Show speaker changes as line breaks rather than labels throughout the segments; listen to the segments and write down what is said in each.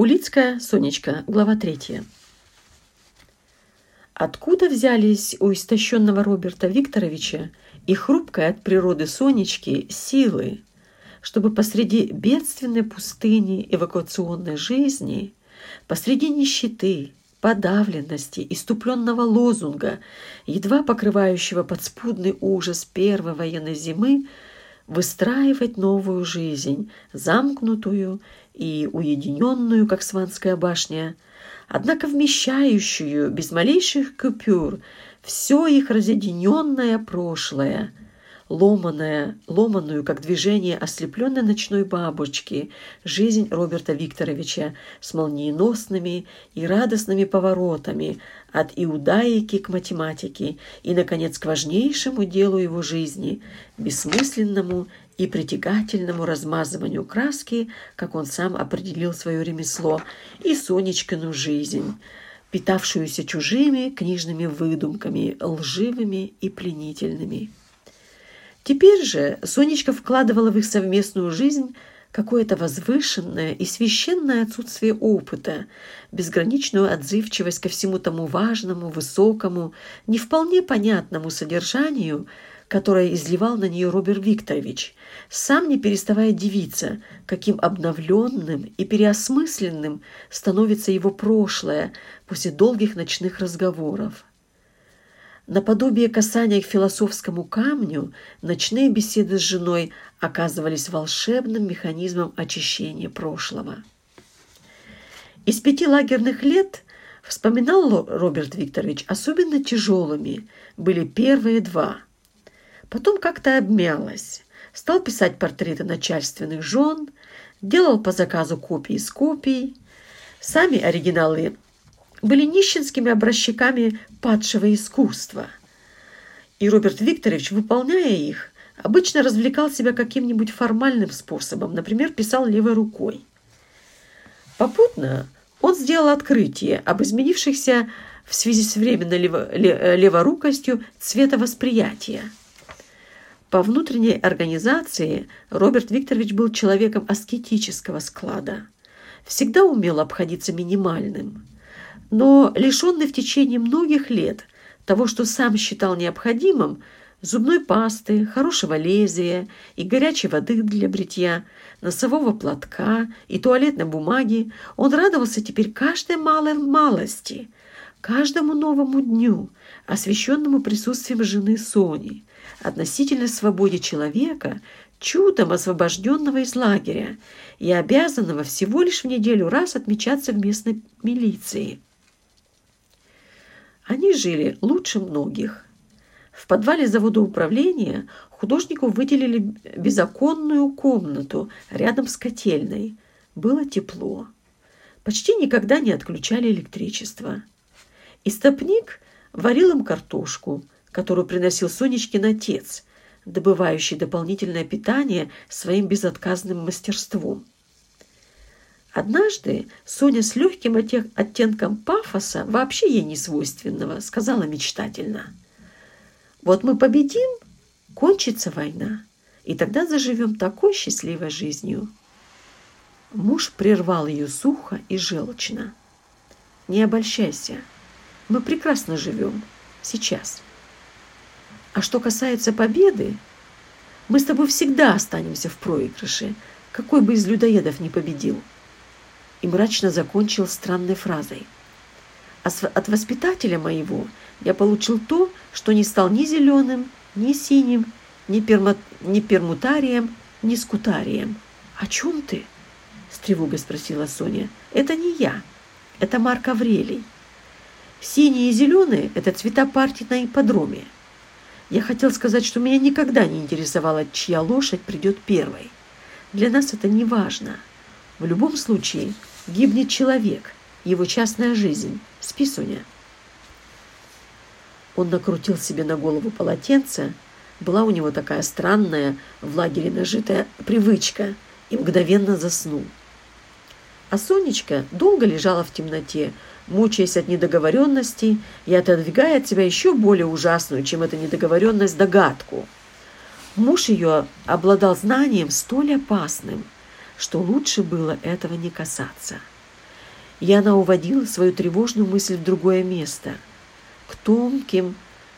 Улицкая Сонечка, глава третья. Откуда взялись у истощенного Роберта Викторовича и хрупкой от природы Сонечки силы, чтобы посреди бедственной пустыни эвакуационной жизни, посреди нищеты, подавленности, иступленного лозунга, едва покрывающего подспудный ужас первой военной зимы, выстраивать новую жизнь, замкнутую и уединенную, как Сванская башня, однако вмещающую без малейших купюр все их разъединенное прошлое, ломаная, ломаную, как движение ослепленной ночной бабочки, жизнь Роберта Викторовича с молниеносными и радостными поворотами от иудаики к математике и, наконец, к важнейшему делу его жизни, бессмысленному и притягательному размазыванию краски, как он сам определил свое ремесло, и Сонечкину жизнь, питавшуюся чужими книжными выдумками, лживыми и пленительными. Теперь же Сонечка вкладывала в их совместную жизнь какое-то возвышенное и священное отсутствие опыта, безграничную отзывчивость ко всему тому важному, высокому, не вполне понятному содержанию, которое изливал на нее Роберт Викторович, сам не переставая дивиться, каким обновленным и переосмысленным становится его прошлое после долгих ночных разговоров. Наподобие касания к философскому камню, ночные беседы с женой оказывались волшебным механизмом очищения прошлого. Из пяти лагерных лет, вспоминал Роберт Викторович, особенно тяжелыми были первые два. Потом как-то обмялось. Стал писать портреты начальственных жен, делал по заказу копии с копий. Сами оригиналы были нищенскими образчиками падшего искусства. И Роберт Викторович, выполняя их, обычно развлекал себя каким-нибудь формальным способом, например, писал левой рукой. Попутно он сделал открытие об изменившихся в связи с временной лево, леворукостью цветовосприятия. По внутренней организации Роберт Викторович был человеком аскетического склада. Всегда умел обходиться минимальным – но лишенный в течение многих лет того, что сам считал необходимым, зубной пасты, хорошего лезвия и горячей воды для бритья, носового платка и туалетной бумаги, он радовался теперь каждой малой малости, каждому новому дню, освещенному присутствием жены Сони, относительно свободе человека, чудом освобожденного из лагеря и обязанного всего лишь в неделю раз отмечаться в местной милиции. Они жили лучше многих. В подвале завода управления художнику выделили безоконную комнату рядом с котельной. Было тепло. Почти никогда не отключали электричество. Истопник варил им картошку, которую приносил Сонечкин отец, добывающий дополнительное питание своим безотказным мастерством. Однажды Соня с легким оттенком пафоса, вообще ей не свойственного, сказала мечтательно. «Вот мы победим, кончится война, и тогда заживем такой счастливой жизнью». Муж прервал ее сухо и желчно. «Не обольщайся, мы прекрасно живем, сейчас. А что касается победы, мы с тобой всегда останемся в проигрыше, какой бы из людоедов не победил» и мрачно закончил странной фразой. «От воспитателя моего я получил то, что не стал ни зеленым, ни синим, ни, перма... ни пермутарием, ни скутарием». «О чем ты?» – с тревогой спросила Соня. «Это не я. Это Марк Аврелий. Синие и зеленые – это цвета партии на ипподроме. Я хотел сказать, что меня никогда не интересовало, чья лошадь придет первой. Для нас это не важно. В любом случае, Гибнет человек, его частная жизнь. Спи, Соня. Он накрутил себе на голову полотенце. Была у него такая странная, в лагере нажитая привычка, и мгновенно заснул. А Сонечка долго лежала в темноте, мучаясь от недоговоренности и отодвигая от себя еще более ужасную, чем эта недоговоренность, догадку. Муж ее обладал знанием столь опасным – что лучше было этого не касаться. и она уводила свою тревожную мысль в другое место, к тонким,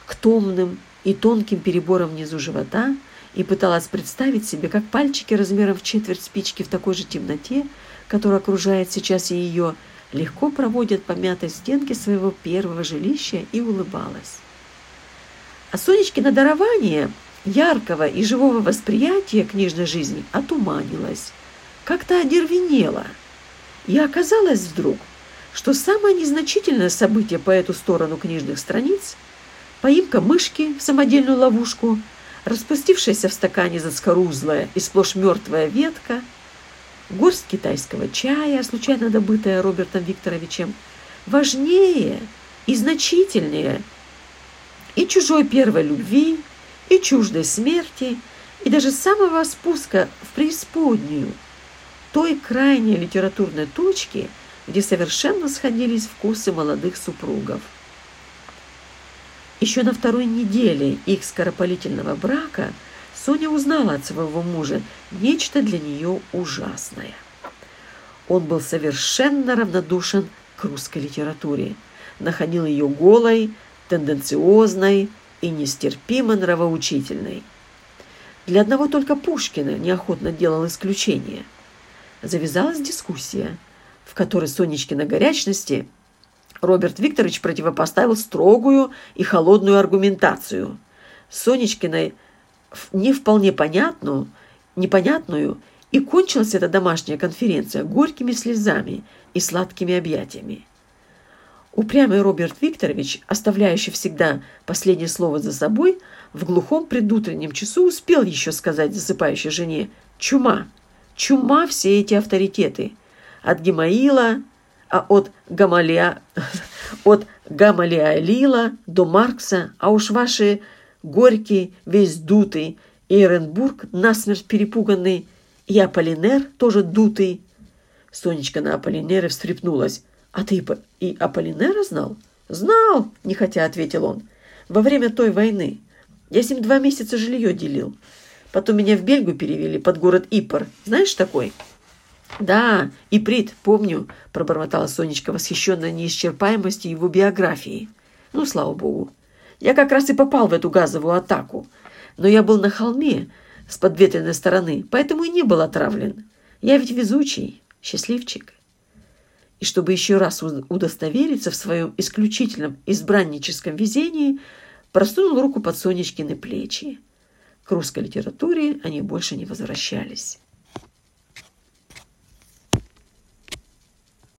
к томным и тонким переборам внизу живота и пыталась представить себе, как пальчики размером в четверть спички в такой же темноте, которая окружает сейчас и ее, легко проводят по мятой стенке своего первого жилища и улыбалась. А Сонечкино дарование яркого и живого восприятия книжной жизни отуманилось, как-то одервенело – и оказалось вдруг, что самое незначительное событие по эту сторону книжных страниц – поимка мышки в самодельную ловушку, распустившаяся в стакане заскорузлая и сплошь мертвая ветка, горсть китайского чая, случайно добытая Робертом Викторовичем, важнее и значительнее и чужой первой любви, и чуждой смерти, и даже самого спуска в преисподнюю – той крайней литературной точки, где совершенно сходились вкусы молодых супругов. Еще на второй неделе их скоропалительного брака Соня узнала от своего мужа нечто для нее ужасное. Он был совершенно равнодушен к русской литературе, находил ее голой, тенденциозной и нестерпимо нравоучительной. Для одного только Пушкина неохотно делал исключение – завязалась дискуссия, в которой Сонечкина горячности Роберт Викторович противопоставил строгую и холодную аргументацию. Сонечкиной не вполне понятную, непонятную, и кончилась эта домашняя конференция горькими слезами и сладкими объятиями. Упрямый Роберт Викторович, оставляющий всегда последнее слово за собой, в глухом предутреннем часу успел еще сказать засыпающей жене «Чума!» Чума все эти авторитеты. От Гемаила, а от Гамалия, от Гамалиалила до Маркса, а уж ваши Горький, весь дутый, Эренбург, насмерть перепуганный, и Аполлинер, тоже дутый. Сонечка на Аполлинера встрепнулась. «А ты и Аполлинера знал?» «Знал», — нехотя ответил он. «Во время той войны. Я с ним два месяца жилье делил. Потом меня в Бельгию перевели под город Ипор. Знаешь такой?» «Да, Иприт, помню», – пробормотала Сонечка, восхищенная неисчерпаемостью его биографии. «Ну, слава богу. Я как раз и попал в эту газовую атаку. Но я был на холме с подветренной стороны, поэтому и не был отравлен. Я ведь везучий, счастливчик». И чтобы еще раз удостовериться в своем исключительном избранническом везении, просунул руку под Сонечкины плечи. К русской литературе они больше не возвращались.